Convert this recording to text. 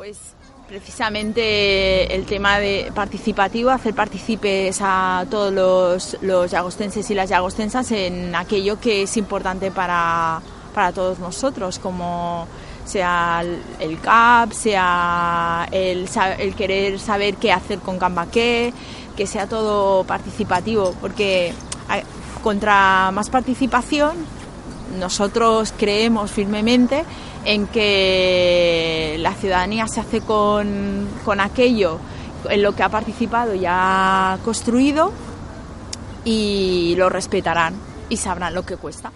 Pues precisamente el tema de participativo, hacer partícipes a todos los, los yagostenses y las yagostensas en aquello que es importante para, para todos nosotros, como sea el CAP, sea el, querer saber qué hacer con Cambaqué, que sea todo participativo, porque contra más participación nosotros creemos firmemente en que ciudadanía se hace con, con aquello en lo que ha participado y ha construido y lo respetarán y sabrán lo que cuesta.